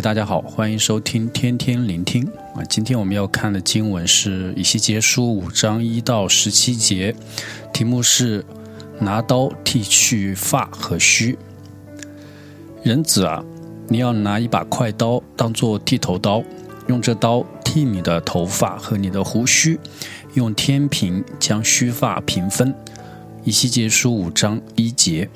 大家好，欢迎收听天天聆听啊。今天我们要看的经文是以西结书五章一到十七节，题目是拿刀剃去发和须。人子啊，你要拿一把快刀当做剃头刀，用这刀剃你的头发和你的胡须，用天平将须发平分。以西结书五章一节。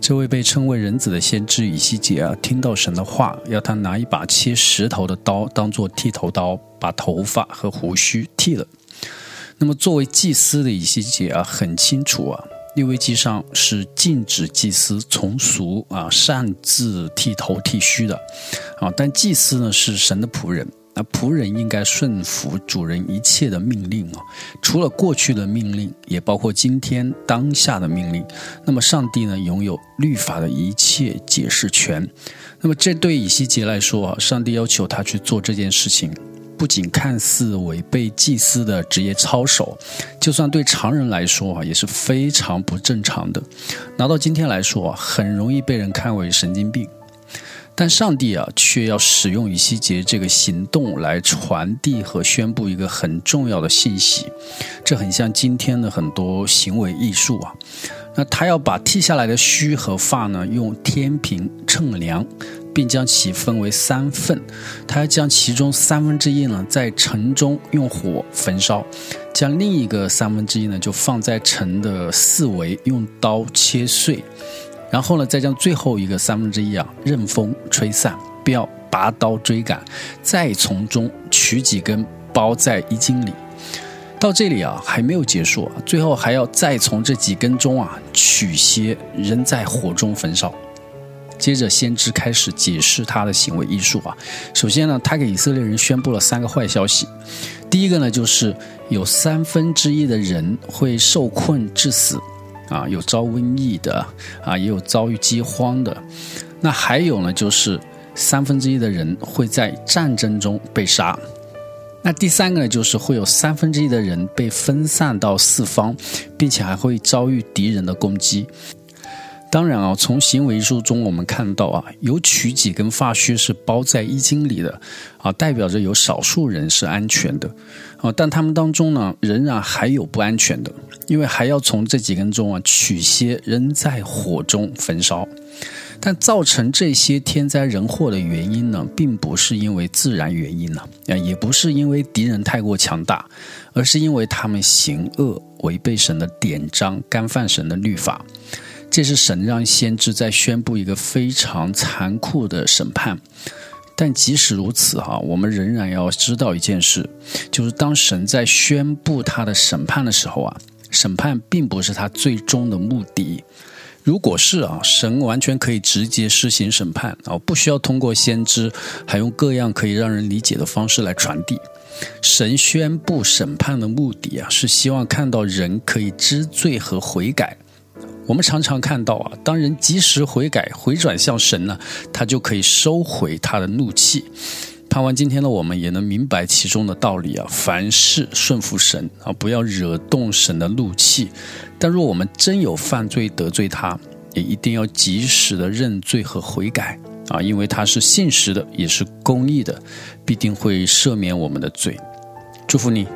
这位被称为人子的先知以西结啊，听到神的话，要他拿一把切石头的刀当做剃头刀，把头发和胡须剃了。那么，作为祭司的以西结啊，很清楚啊，利未记上是禁止祭司从俗啊擅自剃头剃须的啊。但祭司呢，是神的仆人。那仆人应该顺服主人一切的命令啊，除了过去的命令，也包括今天当下的命令。那么上帝呢，拥有律法的一切解释权。那么这对以西结来说啊，上帝要求他去做这件事情，不仅看似违背祭司的职业操守，就算对常人来说啊，也是非常不正常的。拿到今天来说啊，很容易被人看为神经病。但上帝啊，却要使用以西结这个行动来传递和宣布一个很重要的信息，这很像今天的很多行为艺术啊。那他要把剃下来的须和发呢，用天平称量，并将其分为三份。他要将其中三分之一呢，在城中用火焚烧，将另一个三分之一呢，就放在城的四围，用刀切碎。然后呢，再将最后一个三分之一啊，任风吹散，不要拔刀追赶，再从中取几根包在衣襟里。到这里啊，还没有结束，最后还要再从这几根中啊取些扔在火中焚烧。接着，先知开始解释他的行为艺术啊。首先呢，他给以色列人宣布了三个坏消息。第一个呢，就是有三分之一的人会受困致死。啊，有遭瘟疫的，啊，也有遭遇饥荒的。那还有呢，就是三分之一的人会在战争中被杀。那第三个呢，就是会有三分之一的人被分散到四方，并且还会遭遇敌人的攻击。当然啊，从行为书中我们看到啊，有取几根发须是包在衣襟里的啊，代表着有少数人是安全的啊，但他们当中呢，仍然还有不安全的，因为还要从这几根中啊取些扔在火中焚烧。但造成这些天灾人祸的原因呢，并不是因为自然原因呢，啊，也不是因为敌人太过强大，而是因为他们行恶，违背神的典章，干犯神的律法。这是神让先知在宣布一个非常残酷的审判，但即使如此，哈，我们仍然要知道一件事，就是当神在宣布他的审判的时候啊，审判并不是他最终的目的。如果是啊，神完全可以直接施行审判啊，不需要通过先知，还用各样可以让人理解的方式来传递。神宣布审判的目的啊，是希望看到人可以知罪和悔改。我们常常看到啊，当人及时悔改、回转向神呢，他就可以收回他的怒气。盼望今天的我们也能明白其中的道理啊，凡事顺服神啊，不要惹动神的怒气。但若我们真有犯罪得罪他，也一定要及时的认罪和悔改啊，因为他是信实的，也是公义的，必定会赦免我们的罪。祝福你。